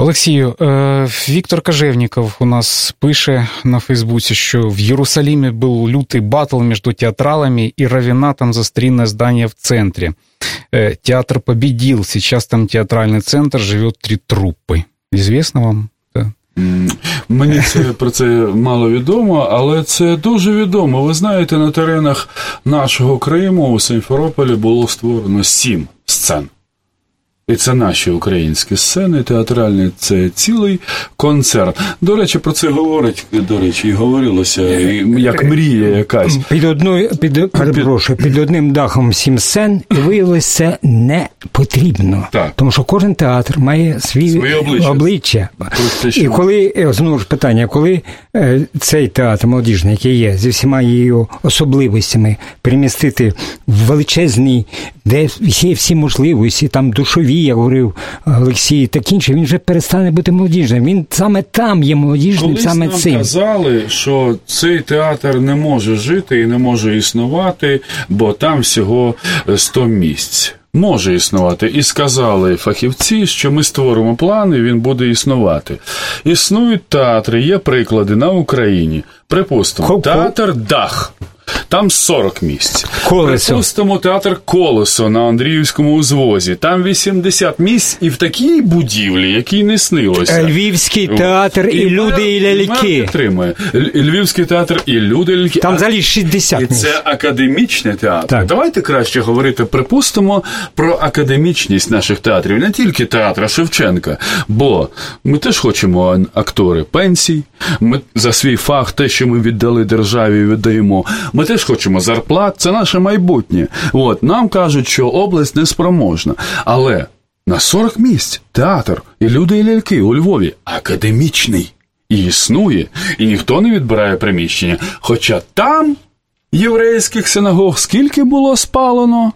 Олексію, е, Віктор Кожевніков у нас пише на Фейсбуці, що в Єрусалімі був лютий батл між театралами і равинатом за старинне здання в центрі. Е, театр победил, сейчас там театральний центр, живет три труппи. Известно вам? Мені це про це мало відомо, але це дуже відомо. Ви знаєте, на теренах нашого Криму у Симферополі було створено сім сцен. І це наші українські сцени, театральні це цілий концерт. До речі, про це говорить, до речі, і говорилося, як мрія якась. Під одною, під, перепрошую, під одним дахом сім сцен, і виявилось, це не потрібно. Так. Тому що кожен театр має свій обличчя. обличчя. І коли, е, знову ж питання, коли е, цей театр молодіжний, який є, зі всіма її особливостями, перемістити в величезний, де є всі можливості, там душові як говорив Олексій, так інше, він вже перестане бути молодіжним. Він саме там є молодіжним, Колись саме нам цим. казали, що цей театр не може жити і не може існувати, бо там всього 100 місць. Може існувати, і сказали фахівці, що ми створимо план, і він буде існувати. Існують театри, є приклади на Україні. Припустимо, театр Дах. Там 40 місць. Колесо. Припустимо, театр Колесо на Андріївському узвозі. Там 80 місць і в такій будівлі, якій не снилося. Львівський театр і, мер- люди, і ляльки. підтримує. Львівський театр і люди, і ляльки. Там взагалі 60 і це академічний театр. Так. Давайте краще говорити, припустимо, про академічність наших театрів, не тільки театра Шевченка. Бо ми теж хочемо актори пенсій. Ми за свій фах, те, що ми віддали державі, віддаємо. Ми теж хочемо зарплат. Це наше майбутнє. От нам кажуть, що область неспроможна. Але на 40 місць театр і люди і ляльки у Львові академічний. І існує, і ніхто не відбирає приміщення. Хоча там єврейських синагог скільки було спалено?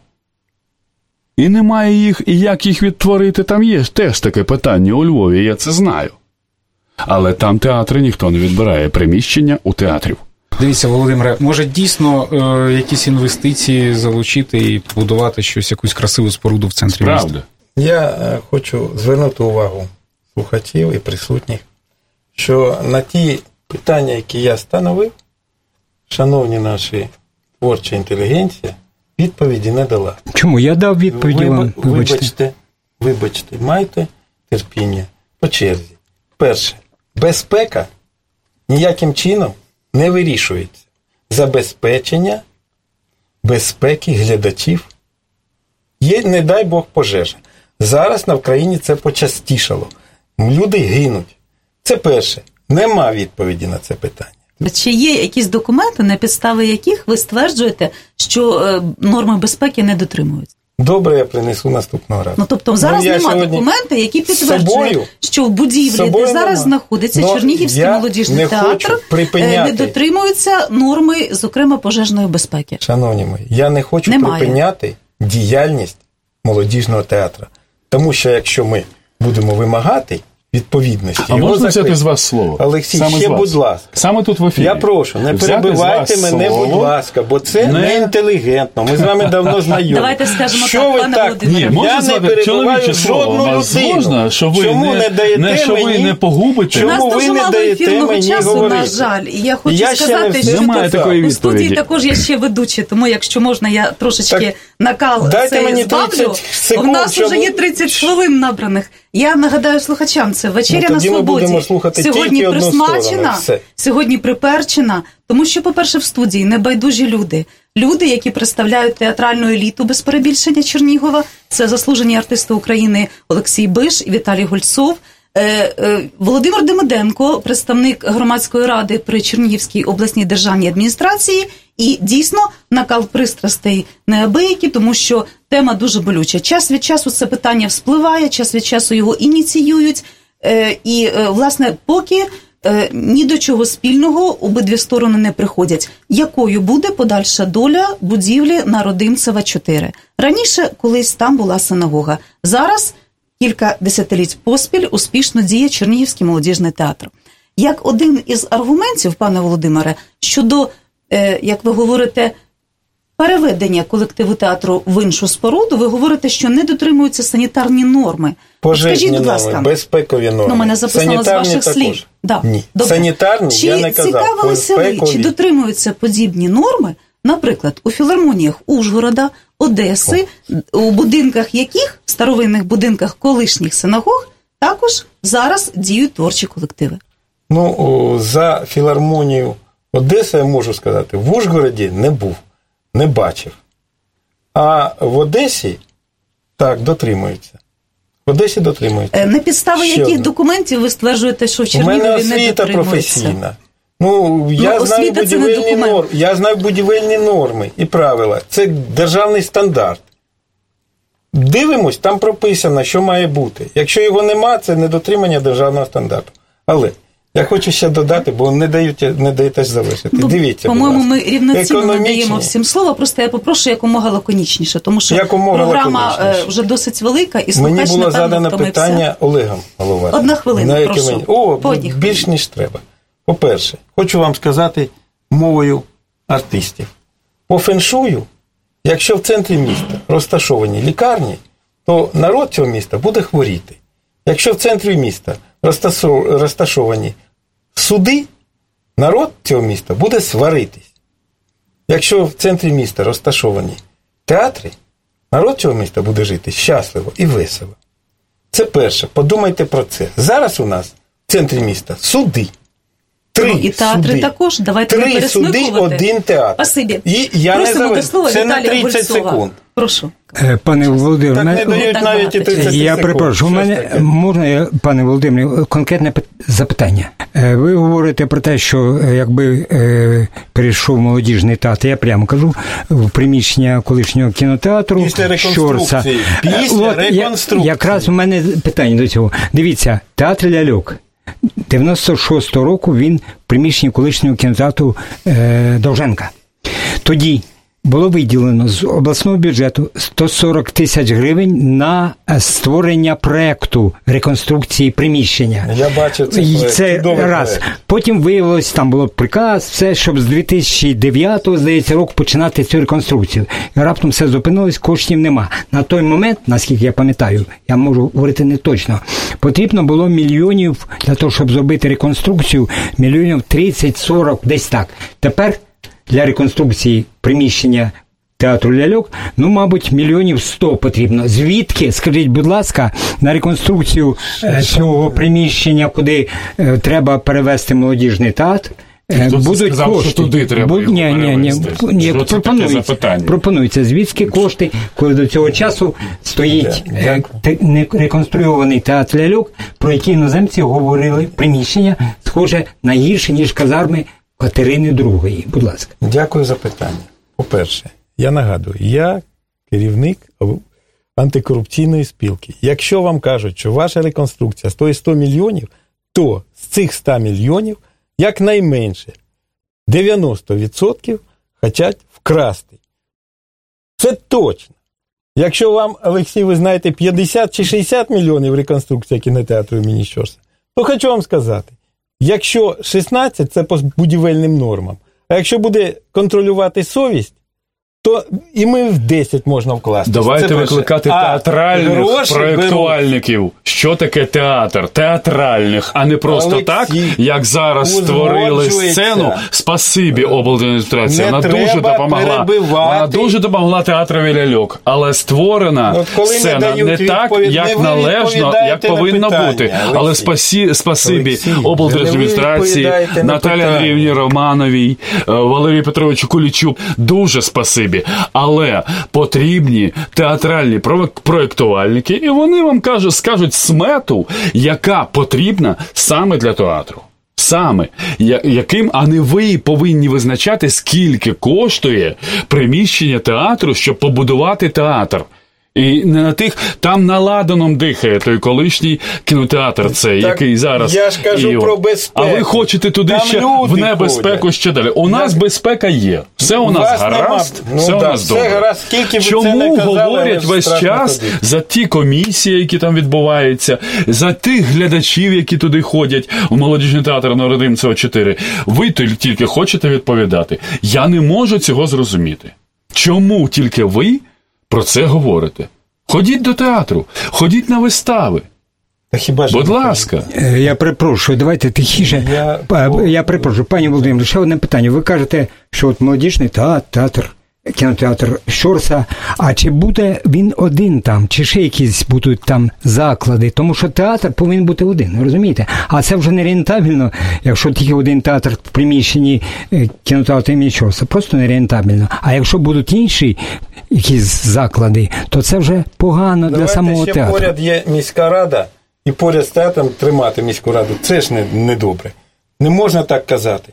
І немає їх, і як їх відтворити, там є теж таке питання у Львові, я це знаю. Але там театри ніхто не відбирає приміщення у театрів. Дивіться, Володимире, може дійсно е, якісь інвестиції залучити і побудувати щось, якусь красиву споруду в центрі міста? Я е, хочу звернути увагу слухачів і присутніх, що на ті питання, які я становив, шановні наші творча інтелігенція, відповіді не дала. Чому? Я дав відповіді вам. Вибачте. вибачте, вибачте, майте терпіння по черзі. Перше, безпека ніяким чином не вирішується. Забезпечення безпеки глядачів є, не дай Бог, пожежа. Зараз на Вкраїні це почастішало. Люди гинуть. Це перше. Нема відповіді на це питання. Чи є якісь документи, на підстави яких ви стверджуєте, що е, норми безпеки не дотримуються? Добре, я принесу наступного разу. Ну тобто зараз Ну, я нема документа, які підтверджують, собою- що в будівлі, де зараз нема. знаходиться Но Чернігівський молодіжний театр, е, припиняти. не дотримуються норми, зокрема пожежної безпеки. Шановні мої, я не хочу Немає. припиняти діяльність молодіжного театру. Тому що якщо ми будемо вимагати відповідності, А його можна взяти з вас слово? Олексій, Саме ще будь ласка. Саме тут в ефірі. Я прошу, не Взяти перебивайте мене, слово. будь ласка, бо це Не- не інтелігентно. Ми з вами давно знайомі. Давайте скажемо що так, ви пане так? Ні, я не сказати перебиваю жодну людину. можна, що ви Чому не, не даєте не, що ви мені? не погубите? Чому ви не даєте ефірного мені часу, говорити? на жаль. І я хочу Я сказати, що тут такої у студії також є ще ведучі, тому якщо можна, я трошечки накал дайте цей мені збавлю. 30 секунд, У нас щоб- вже є 30 хвилин набраних. Я нагадаю слухачам, це вечеря Ну, на свободі. сьогодні присмачена, сторону, сьогодні приперчена. Тому що, по-перше, в студії небайдужі люди. Люди, які представляють театральну еліту без перебільшення Чернігова. Це заслужені артисти України Олексій Биш і Віталій Гольцов. Е, е, Володимир Демиденко, представник громадської ради при Чернігівській обласній державній адміністрації, і дійсно накал пристрастей неабиякі, тому що тема дуже болюча. Час від часу це питання вспливає, час від часу його ініціюють. Е, І, е, власне, поки е, ні до чого спільного обидві сторони не приходять. Якою буде подальша доля будівлі на Родимцева 4? Раніше колись там була синагога. Зараз кілька десятиліть поспіль успішно діє Чернігівський молодіжний театр. Як один із аргументів, пане Володимире, щодо, як ви говорите, переведення колективу театру в іншу споруду, ви говорите, що не дотримуються санітарні норми. Пожежні Скажіть, будь норми, безпекові норми. Ну, мене записано з ваших також. слів. Да. Ні. Добре. Санітарні чи я не казав. цікавилися ви, чи дотримуються подібні норми, наприклад, у філармоніях Ужгорода, Одеси, у будинках яких, в старовинних будинках колишніх синагог, також зараз діють творчі колективи. Ну, за філармонію Одеси я можу сказати, в Ужгороді не був, не бачив. А в Одесі так, дотримуються. В Одесі дотримуються. Е, На підставі Ще яких одне. документів ви стверджуєте, що в У мене Чернігові не освіта професійна. Ну, я знаю освіта це не будівельні норми. Я знаю будівельні норми і правила. Це державний стандарт. Дивимось, там прописано, що має бути. Якщо його нема, це недотримання державного стандарту. Але я хочу ще додати, бо не дають не даєте завершити. Ну, Дивіться, По-моєму, ми рівноцінно надаємо всім слово. Просто я попрошу якомога лаконічніше, тому що Якомога програма лаконічніше. е, вже досить велика, і слухач, Мені було задане питання Олегом Головатим. Одна хвилина, на прошу. мені- О, По одній більш хвилині. ніж треба. По-перше, хочу вам сказати мовою артистів. По феншую, якщо в центрі міста розташовані лікарні, то народ цього міста буде хворіти. Якщо в центрі міста розташовані суди, народ цього міста буде сваритись. якщо в центрі міста розташовані театри, народ цього міста буде жити щасливо і весело. Це перше. Подумайте про це. Зараз у нас в центрі міста суди. Три ну, і театри суди. також. Давайте Три суди, один театр. Спасибі. І я Просимо не до слова Це на Віталія 30 Гольцова. секунд. Прошу. Е, Пане Володимире, Так не мене- дають так навіть і багато 30 Я перепрошую, у мене таке? можна, я, пане Володимире, конкретне запитання. Е, Ви говорите про те, що е, якби е, перейшов молодіжний театр, я прямо кажу, в приміщення колишнього кінотеатру Після реконструкції. Щорса. Після от я- Якраз у мене питання до цього. Дивіться, театр ляльок. 96-го року він в приміщенні колишнього кінотеатру е, Довженка. Тоді було виділено з обласного бюджету 140 тисяч гривень на е, створення проекту реконструкції приміщення. Я бачив цей проект. Це Чудовий раз. проект. Потім виявилось, там було приказ, все, щоб з 2009 здається, року починати цю реконструкцію. І раптом все зупинилось, коштів нема. На той момент, наскільки я пам'ятаю, я можу говорити не точно, потрібно було мільйонів для того, щоб зробити реконструкцію, мільйонів 30-40, десь так. Тепер для реконструкції приміщення театру ляльок, ну, мабуть, мільйонів 100 потрібно. Звідки, скажіть, будь ласка, на реконструкцію е, цього приміщення, куди е, треба перевести молодіжний театр, е, будуть сказав, кошти. що туди треба його ні, ні, ні, ні, Що це таке пропонується, запитання? пропонується. Звідки кошти, коли до цього часу стоїть реконструйований театр ляльок, про які іноземці говорили, приміщення схоже на гірше, ніж казарми Катерини II. Будь ласка. Дякую за питання. По-перше, я нагадую, я керівник антикорупційної спілки. Якщо вам кажуть, що ваша реконструкція стоїть 100 мільйонів, то з цих 100 мільйонів якнайменше 90% хочуть вкрасти. Це точно. Якщо вам, Олексій, ви знаєте, 50 чи 60 мільйонів реконструкція кінотеатру імені Щорса, то хочу вам сказати, якщо 16 це по будівельним нормам, а якщо буде контролювати совість, то і ми в 10 можна вкласти. Давайте Це викликати А театральних проєктуальників. Що таке театр? Театральних, а не просто Олексій, так, як зараз створили сцену. Спасибі облденістрація. Вона дуже допомогла. перебивати. Вона дуже допомогла театрові ляльок, але створена От коли сцена дають не так, як не належно, як повинно бути. Олексій. Але спасі, спасибі облдержадміністрації, Наталі. Андріївні Романовій, е, Валерію Петровичу Кулічук. Дуже спасибі. Але потрібні театральні про- проєктувальники, і вони вам кажуть, скажуть смету, яка потрібна саме для театру. Саме яким, а не ви повинні визначати, скільки коштує приміщення театру, щоб побудувати театр. І не на тих там на ладаном дихає той колишній кінотеатр, цей, Так, який зараз. я ж кажу і про безпеку. А ви хочете туди Там ще в небезпеку ходять. ще далі. У нас безпека є. Все у У нас гаразд, Ну все у да, нас все добре. гаразд. Скільки Чому не казали, говорять весь час ходити. за ті комісії, які там відбуваються, за тих глядачів, які туди ходять у молодіжний театр на Родимцева 4? Ви тільки хочете відповідати. Я не можу цього зрозуміти. Чому тільки ви про це говорите? Ходіть до театру, ходіть на вистави. Та хіба ж Будь ласка. Е, Я перепрошую, давайте тихіше. Я- Я, я перепрошую, пані Володимир, ще одне питання. Ви кажете, що от молодіжний театр, театр, кінотеатр Щорса, а чи буде він один там, чи ще якісь будуть там заклади? Тому що театр повинен бути один, розумієте? А це вже не рентабельно, якщо тільки один театр в приміщенні е, кінотеатру імені Щорса. Просто не рентабельно. А якщо будуть інші якісь заклади, то це вже погано для самого ще театру. поряд є міська рада, і поряд з театром тримати міську раду. Це ж не, не добре. Не можна так казати.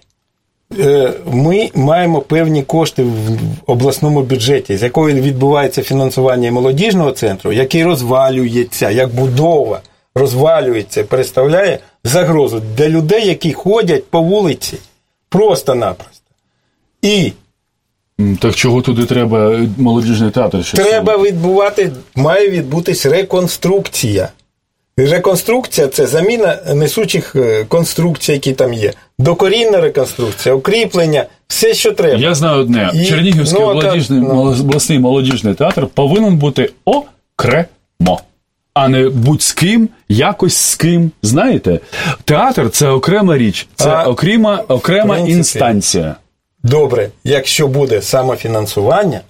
Е, Ми маємо певні кошти в обласному бюджеті, з якої відбувається фінансування молодіжного центру, який розвалюється, як будова розвалюється, представляє загрозу для людей, які ходять по вулиці просто-напросто. І Так чого туди треба молодіжний театр? Треба відбувати, має відбутись реконструкція. Реконструкція це заміна несучих е, конструкцій, які там є. Докорінна реконструкція, укріплення, все, що треба. Я знаю одне: І- Чернігівський ну, молодіжний, ну. обласний молодіжний театр повинен бути окремо, а не будь з ким, якось з ким. Знаєте, театр це окрема річ, це А, окрема, окрема принципі, інстанція. Добре, якщо буде самофінансування,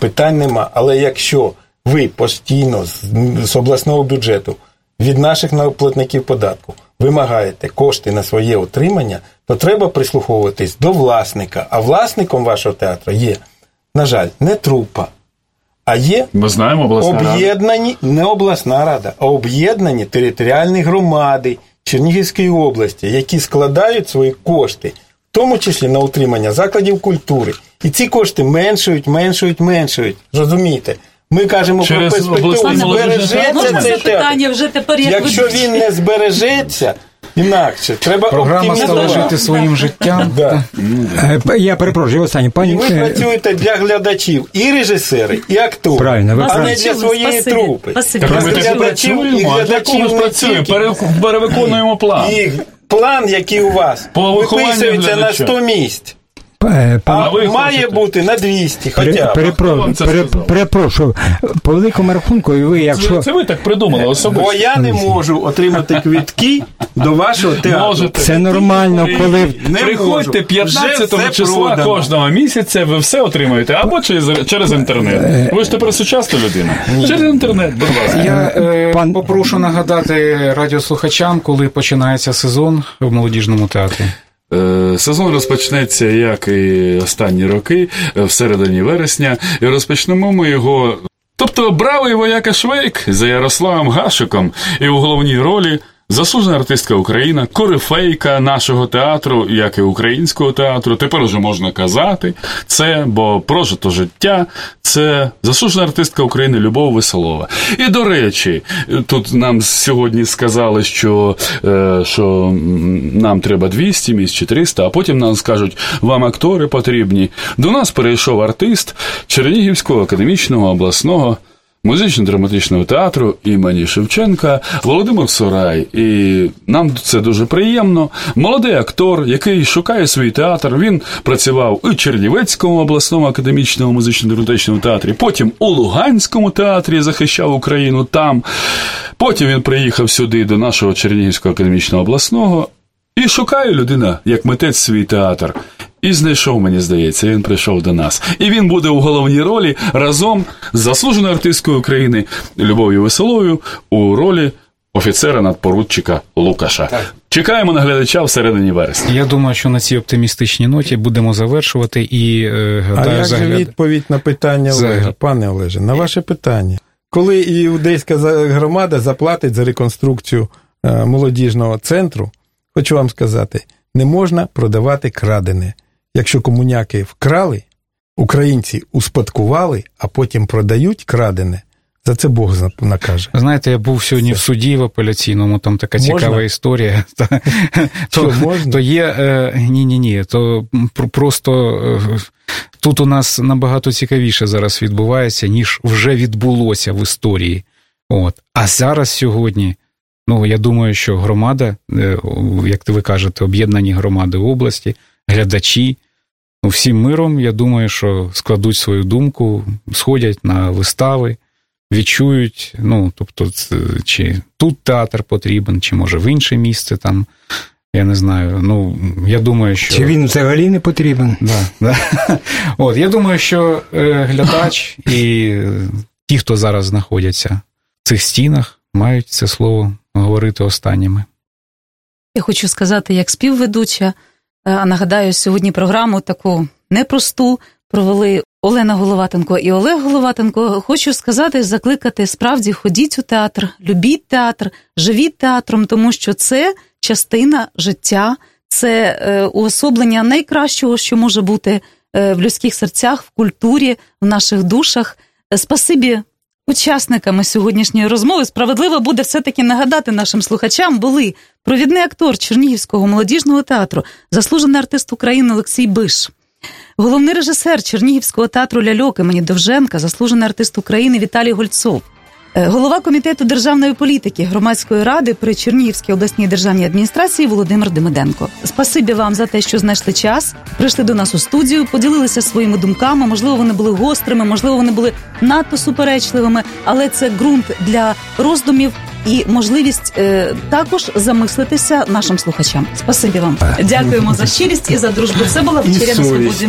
питань нема. Але якщо ви постійно з, з обласного бюджету від наших платників податку вимагаєте кошти на своє отримання, то треба прислуховуватись до власника. А власником вашого театру є, на жаль, не трупа. А є Ми знаємо об'єднані не обласна рада, а об'єднані територіальні громади Чернігівської області, які складають свої кошти, в тому числі на утримання закладів культури. І ці кошти меншують, меншують, меншують. Розумієте? Ми кажемо Через про перспективу збережеться Можна цей питання вже тепер як Якщо він не збережеться, інакше треба Програма стала жити своїм життям. Да. Е, Я перепрошую, останнє І ви е, працюєте для глядачів і режисери, і актори, Правильно, ви а правильно. не для своєї Спасибі, трупи. спасибі. Для Ми і працюємо, а для глядачів когось не працюємо, перевиконуємо план. І план, який у вас, виписується на глядача. 100 місць. Е, А, ви має бути на 200 хоча б. перепро-? Перепрошую, по великому рахунку, і ви, якщо це ви так придумали особисто. Бо я не можу отримати квітки до вашого театру. Можете. це нормально, коли Не Приходьте можу. 15 Вже числа кожного місяця, ви все отримаєте або через, через інтернет. Ви ж тепер сучасна людина. Через інтернет, будь ласка. Я е, Пан- попрошу нагадати радіослухачам, коли починається сезон в молодіжному театрі. Е, Сезон розпочнеться, як і останні роки, е, в середині вересня, і розпочнемо ми його. Тобто, бравий вояка Швейк за Ярославом Гашиком, і у головній ролі заслужена артистка Україна, корифейка нашого театру, як і українського театру. Тепер уже можна казати це, бо прожито життя це заслужена артистка України Любов Веселова. І до речі, тут нам сьогодні сказали, що, е, що нам треба 200 місць чи 300, а потім нам скажуть, вам актори потрібні. До нас перейшов артист Чернігівського академічного обласного. Музично-драматичного театру імені Шевченка Володимир Сорай. І нам це дуже приємно. Молодий актор, який шукає свій театр. Він працював у Чернівецькому обласному академічному музично-драматичному театрі, потім у Луганському театрі захищав Україну там. Потім він приїхав сюди до нашого Чернігівського академічного обласного. І шукає людина, як митець свій театр. І знайшов, мені здається, він прийшов до нас. І він буде у головній ролі разом з заслуженою артисткою України Любов'ю Веселою у ролі офіцера надпоручика Лукаша. Чекаємо на глядача в середині вересня. Я думаю, що на цій оптимістичній ноті будемо завершувати і е, А гадаю, як же загляд... відповідь на питання Загля- Олега, пане Олеже, на ваше питання? Коли іудейська громада заплатить за реконструкцію е, молодіжного центру, хочу вам сказати, не можна продавати крадене. Якщо комуняки вкрали, українці успадкували, а потім продають крадене, за це Бог накаже. Знаєте, я був сьогодні в суді в апеляційному, там така Можна? цікава історія. То, можна? то є ні, ні, ні. То просто е, тут у нас набагато цікавіше зараз відбувається, ніж вже відбулося в історії. От. А зараз сьогодні, ну я думаю, що громада, е, як ви кажете, об'єднані громади області, глядачі. Ну, всім миром, я думаю, що складуть свою думку, сходять на вистави, відчують, ну, тобто, чи тут театр потрібен, чи може в інше місце там. Я не знаю. Ну, я думаю, що. чи він взагалі не потрібен? Да, да. От, я думаю, що е, глядач і е, ті, хто зараз знаходяться в цих стінах, мають це слово говорити останніми. Я хочу сказати, як співведуча, а нагадаю, сьогодні програму таку непросту провели Олена Головатенко і Олег Головатенко. Хочу сказати, закликати справді ходіть у театр, любіть театр, живіть театром, тому що це частина життя, це е, уособлення найкращого, що може бути е, в людських серцях, в культурі, в наших душах. Е, Спасибі учасниками сьогоднішньої розмови. Справедливо буде все-таки нагадати нашим слухачам були провідний актор Чернігівського молодіжного театру, заслужений артист України Олексій Биш. Головний режисер Чернігівського театру Ляльок імені Довженка, заслужений артист України Віталій Гольцов, голова комітету державної політики громадської ради при Чернігівській обласній державній адміністрації Володимир Демиденко. Спасибі вам за те, що знайшли час, прийшли до нас у студію, поділилися своїми думками. Можливо, вони були гострими, можливо, вони були надто суперечливими, але це ґрунт для роздумів і можливість е, також замислитися нашим слухачам. Спасибі вам. Дякуємо за щирість і за дружбу. Це була вечеря на свободі.